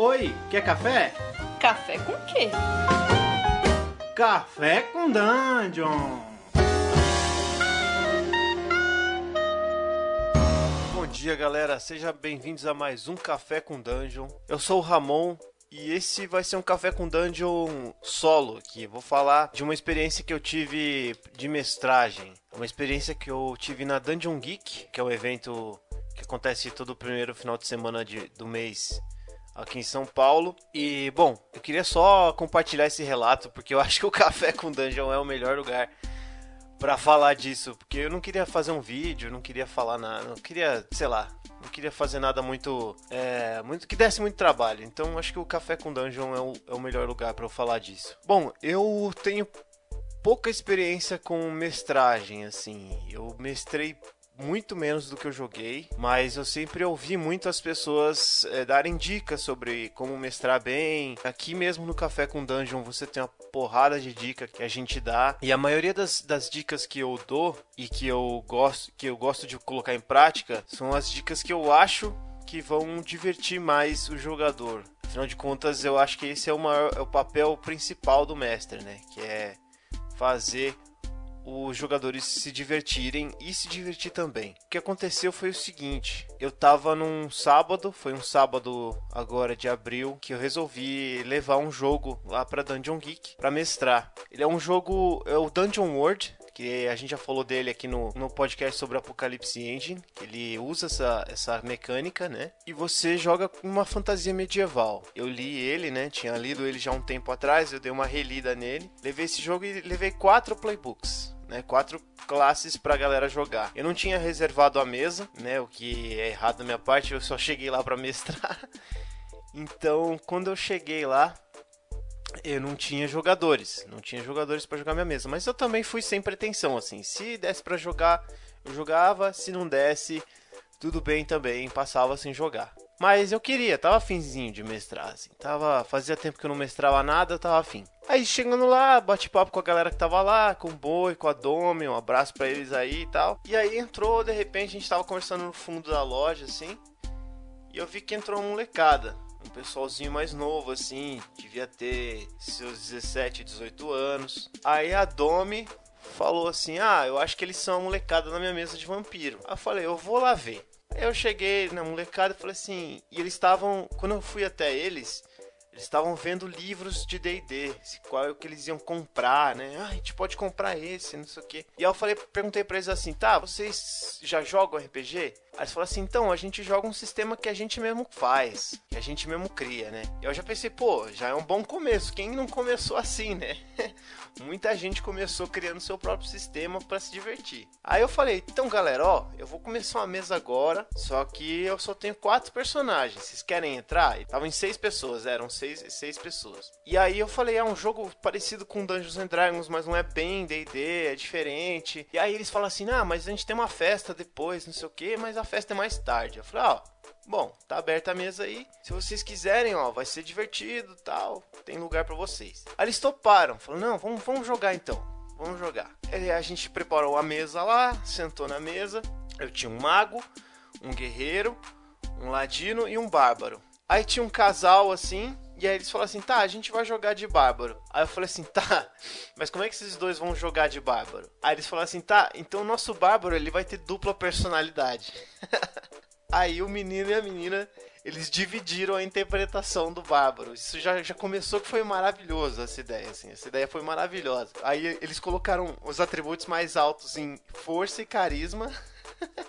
Oi, quer café? Café com quê? Café com Dungeon! Bom dia, galera. Sejam bem-vindos a mais um Café com Dungeon. Eu sou o Ramon e esse vai ser um Café com Dungeon solo aqui. Vou falar de uma experiência que eu tive de mestragem. Uma experiência que eu tive na Dungeon Geek, que é um evento que acontece todo o primeiro final de semana de, do mês aqui em São Paulo. E, bom, eu queria só compartilhar esse relato, porque eu acho que o Café com Dungeon é o melhor lugar para falar disso, porque eu não queria fazer um vídeo, não queria falar nada, não queria, sei lá, não queria fazer nada muito, é, muito que desse muito trabalho. Então acho que o Café com Dungeon é o, é o melhor lugar para eu falar disso. Bom, eu tenho pouca experiência com mestragem, assim. Eu mestrei muito menos do que eu joguei, mas eu sempre ouvi muito as pessoas é, darem dicas sobre como mestrar bem. Aqui mesmo no Café com Dungeon você tem uma porrada de dicas que a gente dá, e a maioria das, das dicas que eu dou e que eu gosto que eu gosto de colocar em prática são as dicas que eu acho que vão divertir mais o jogador. Afinal de contas, eu acho que esse é o, maior, é o papel principal do mestre, né? Que é fazer os jogadores se divertirem e se divertir também. O que aconteceu foi o seguinte: eu tava num sábado, foi um sábado agora de abril, que eu resolvi levar um jogo lá para Dungeon Geek para mestrar. Ele é um jogo, é o Dungeon World, que a gente já falou dele aqui no, no podcast sobre Apocalipse Engine. Ele usa essa, essa mecânica, né? E você joga uma fantasia medieval. Eu li ele, né? Tinha lido ele já um tempo atrás, eu dei uma relida nele. Levei esse jogo e levei quatro playbooks né? Quatro classes pra galera jogar. Eu não tinha reservado a mesa, né? O que é errado da minha parte, eu só cheguei lá para mestrar. Então, quando eu cheguei lá, eu não tinha jogadores, não tinha jogadores para jogar minha mesa, mas eu também fui sem pretensão assim. Se desse para jogar, eu jogava, se não desse, tudo bem também, passava sem jogar. Mas eu queria, tava afinzinho de mestrar, assim. Tava, fazia tempo que eu não mestrava nada, tava afim. Aí chegando lá, bate papo com a galera que tava lá, com o Boi, com a Domi, um abraço para eles aí e tal. E aí entrou, de repente, a gente tava conversando no fundo da loja, assim. E eu vi que entrou uma molecada. Um pessoalzinho mais novo, assim, devia ter seus 17, 18 anos. Aí a Domi falou assim: Ah, eu acho que eles são a molecada na minha mesa de vampiro. Aí eu falei: Eu vou lá ver. Eu cheguei na molecada e falei assim, e eles estavam, quando eu fui até eles, eles estavam vendo livros de D&D, qual é o que eles iam comprar, né? Ah, a gente pode comprar esse, não sei o quê. E aí eu falei, perguntei para eles assim, tá, vocês já jogam RPG? Aí eles falaram assim, então, a gente joga um sistema que a gente mesmo faz, que a gente mesmo cria, né? Eu já pensei, pô, já é um bom começo, quem não começou assim, né? muita gente começou criando seu próprio sistema para se divertir. Aí eu falei, então galera, ó, eu vou começar uma mesa agora, só que eu só tenho quatro personagens. Vocês querem entrar? Estavam em seis pessoas, eram seis, seis pessoas. E aí eu falei, é um jogo parecido com Dungeons and Dragons, mas não é bem D&D, é diferente. E aí eles falam assim, ah, mas a gente tem uma festa depois, não sei o que, mas a festa é mais tarde. Eu falei, ó, Bom, tá aberta a mesa aí. Se vocês quiserem, ó, vai ser divertido tal. Tem lugar para vocês. Aí eles toparam. Falaram, não, vamos, vamos jogar então. Vamos jogar. Aí a gente preparou a mesa lá, sentou na mesa. Eu tinha um mago, um guerreiro, um ladino e um bárbaro. Aí tinha um casal assim, e aí eles falaram assim: tá, a gente vai jogar de bárbaro. Aí eu falei assim: tá, mas como é que esses dois vão jogar de bárbaro? Aí eles falaram assim: tá, então o nosso bárbaro ele vai ter dupla personalidade. Aí o menino e a menina, eles dividiram a interpretação do Bárbaro. Isso já, já começou que foi maravilhoso essa ideia, assim. Essa ideia foi maravilhosa. Aí eles colocaram os atributos mais altos em força e carisma.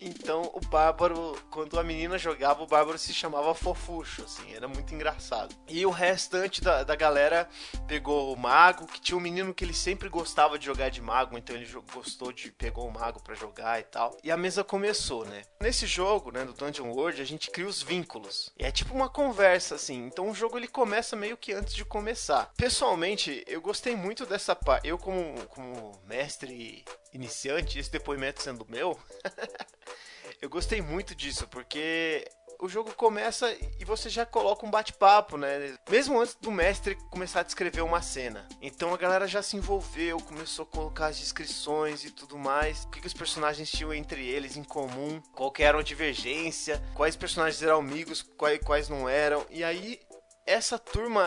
então o Bárbaro, quando a menina jogava, o Bárbaro se chamava Fofuxo, assim, era muito engraçado. E o restante da, da galera pegou o Mago, que tinha um menino que ele sempre gostava de jogar de Mago, então ele gostou de. pegou o Mago para jogar e tal. E a mesa começou, né? Nesse jogo, né, do Dungeon World, a gente cria os vínculos. E é tipo uma conversa, assim. Então o jogo ele começa meio que antes de começar. Pessoalmente, eu gostei muito dessa parte. Eu, como, como mestre iniciante, esse depoimento sendo meu, eu gostei muito disso, porque o jogo começa e você já coloca um bate-papo, né? Mesmo antes do mestre começar a descrever uma cena. Então a galera já se envolveu, começou a colocar as descrições e tudo mais. O que, que os personagens tinham entre eles em comum, qual que era a divergência, quais personagens eram amigos, quais, quais não eram. E aí essa turma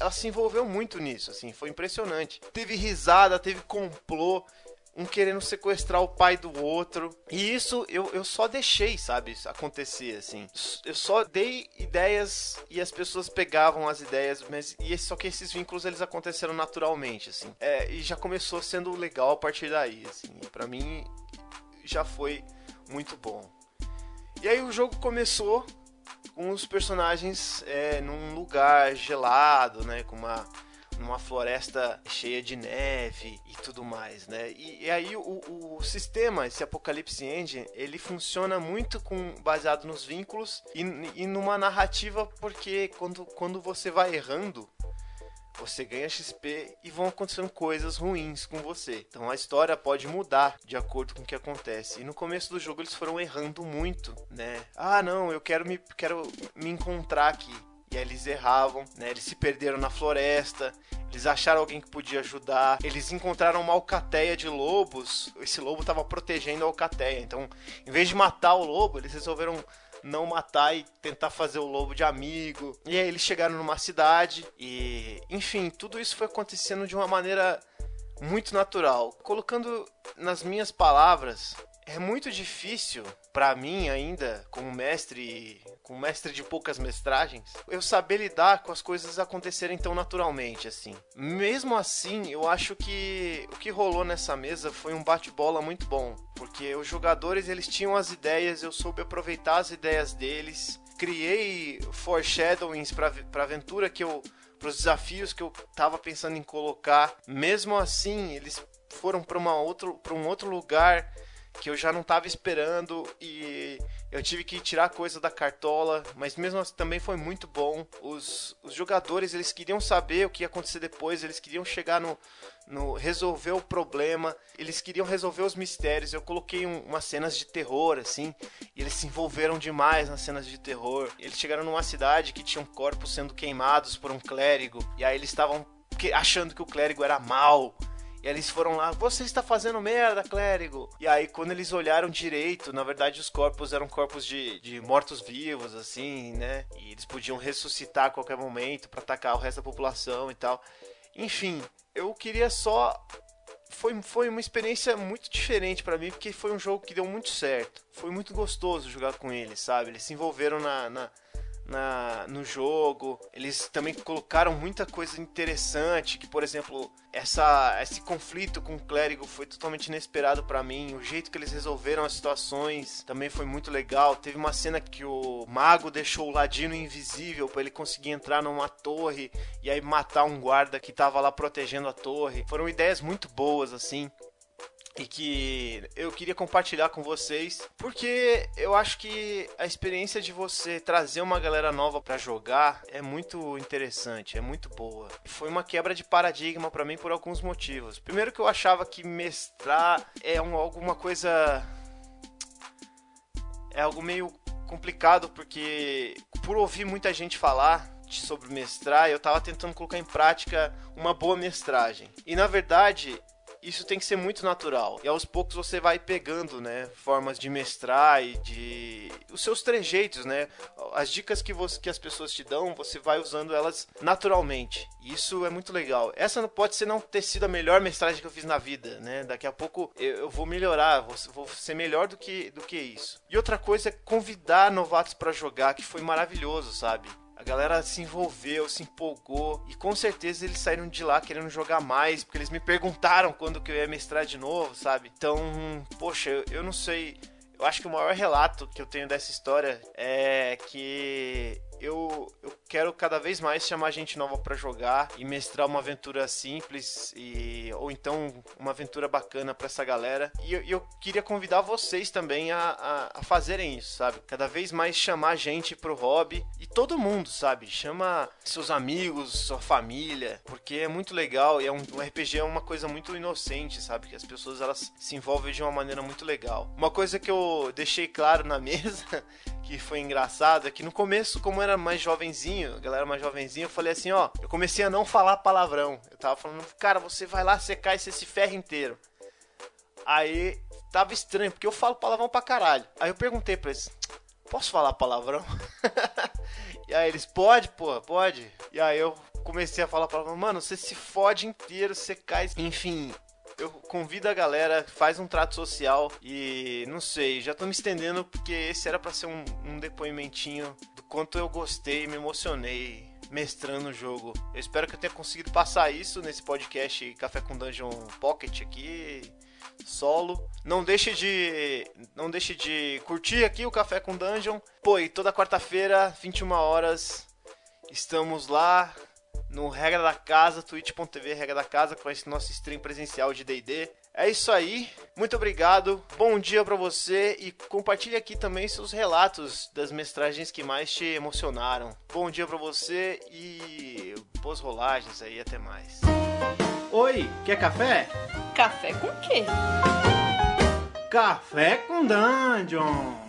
ela se envolveu muito nisso, assim, foi impressionante. Teve risada, teve complô, um querendo sequestrar o pai do outro. E isso eu, eu só deixei, sabe, acontecer, assim. Eu só dei ideias e as pessoas pegavam as ideias, mas e só que esses vínculos eles aconteceram naturalmente, assim. É, e já começou sendo legal a partir daí, assim. para mim já foi muito bom. E aí o jogo começou com os personagens é, num lugar gelado, né? Com uma numa floresta cheia de neve e tudo mais, né? E, e aí o, o, sistema, esse Apocalypse Engine, ele funciona muito com baseado nos vínculos e, e numa narrativa porque quando, quando você vai errando você ganha XP e vão acontecendo coisas ruins com você. Então a história pode mudar de acordo com o que acontece. E no começo do jogo eles foram errando muito, né? Ah, não, eu quero me, quero me encontrar aqui. E aí eles erravam, né? Eles se perderam na floresta, eles acharam alguém que podia ajudar, eles encontraram uma alcateia de lobos. Esse lobo estava protegendo a alcateia. Então, em vez de matar o lobo, eles resolveram não matar e tentar fazer o lobo de amigo. E aí eles chegaram numa cidade e, enfim, tudo isso foi acontecendo de uma maneira muito natural. Colocando nas minhas palavras, é muito difícil para mim ainda, como mestre, como mestre de poucas mestragens, eu saber lidar com as coisas acontecerem tão naturalmente assim. Mesmo assim, eu acho que o que rolou nessa mesa foi um bate-bola muito bom, porque os jogadores eles tinham as ideias, eu soube aproveitar as ideias deles, criei foreshadowings para a aventura que eu para os desafios que eu tava pensando em colocar. Mesmo assim, eles foram para outro para um outro lugar que eu já não estava esperando e eu tive que tirar coisa da cartola, mas mesmo assim também foi muito bom. Os, os jogadores eles queriam saber o que ia acontecer depois, eles queriam chegar no, no resolver o problema, eles queriam resolver os mistérios. Eu coloquei um, umas cenas de terror assim, e eles se envolveram demais nas cenas de terror. Eles chegaram numa cidade que tinham corpos sendo queimados por um clérigo, e aí eles estavam achando que o clérigo era mal. E eles foram lá, você está fazendo merda, clérigo. E aí, quando eles olharam direito, na verdade os corpos eram corpos de, de mortos-vivos, assim, né? E eles podiam ressuscitar a qualquer momento para atacar o resto da população e tal. Enfim, eu queria só. Foi, foi uma experiência muito diferente para mim, porque foi um jogo que deu muito certo. Foi muito gostoso jogar com eles, sabe? Eles se envolveram na, na na, no jogo. Eles também colocaram muita coisa interessante, que por exemplo, essa, esse conflito com o clérigo foi totalmente inesperado para mim. O jeito que eles resolveram as situações também foi muito legal. Teve uma cena que o mago deixou o ladino invisível para ele conseguir entrar numa torre e aí matar um guarda que tava lá protegendo a torre. Foram ideias muito boas assim e que eu queria compartilhar com vocês, porque eu acho que a experiência de você trazer uma galera nova para jogar é muito interessante, é muito boa. Foi uma quebra de paradigma para mim por alguns motivos. Primeiro que eu achava que mestrar é um, alguma coisa é algo meio complicado porque por ouvir muita gente falar sobre mestrar, eu tava tentando colocar em prática uma boa mestragem. E na verdade, isso tem que ser muito natural. E aos poucos você vai pegando, né, formas de mestrar e de os seus trejeitos, né? As dicas que você que as pessoas te dão, você vai usando elas naturalmente. Isso é muito legal. Essa não pode ser não ter sido a melhor mestragem que eu fiz na vida, né? Daqui a pouco eu, eu vou melhorar, vou, vou, ser melhor do que do que isso. E outra coisa é convidar novatos para jogar, que foi maravilhoso, sabe? Galera se envolveu, se empolgou e com certeza eles saíram de lá querendo jogar mais, porque eles me perguntaram quando que eu ia mestrar de novo, sabe? Então, poxa, eu, eu não sei. Eu acho que o maior relato que eu tenho dessa história é que eu, eu quero cada vez mais chamar gente nova para jogar e mestrar uma aventura simples e ou então uma aventura bacana para essa galera. E eu, eu, queria convidar vocês também a, a, a, fazerem isso, sabe? Cada vez mais chamar gente pro hobby e todo mundo, sabe? Chama seus amigos, sua família, porque é muito legal e é um, um RPG é uma coisa muito inocente, sabe? Que as pessoas elas se envolvem de uma maneira muito legal. Uma coisa que eu deixei claro na mesa que foi engraçado é que no começo, como eu era mais jovenzinho, a galera mais jovenzinho, eu falei assim, ó, eu comecei a não falar palavrão. Eu tava falando, cara, você vai lá secar esse, esse ferro inteiro. Aí tava estranho, porque eu falo palavrão pra caralho. Aí eu perguntei pra eles, posso falar palavrão? e aí eles, pode, pô, pode. E aí eu comecei a falar palavrão, mano, você se fode inteiro, você cai. Enfim, eu convido a galera, faz um trato social e não sei, já tô me estendendo porque esse era para ser um, um depoimentinho do quanto eu gostei, me emocionei mestrando o jogo. Eu espero que eu tenha conseguido passar isso nesse podcast Café com Dungeon Pocket aqui solo. Não deixe de não deixe de curtir aqui o Café com Dungeon. Pô, e toda quarta-feira, 21 horas, estamos lá no Regra da Casa, twitch.tv Regra da Casa, com esse nosso stream presencial de D&D. É isso aí, muito obrigado, bom dia para você e compartilhe aqui também seus relatos das mestragens que mais te emocionaram. Bom dia para você e boas rolagens aí, até mais. Oi, quer café? Café com quê? Café com Dungeon!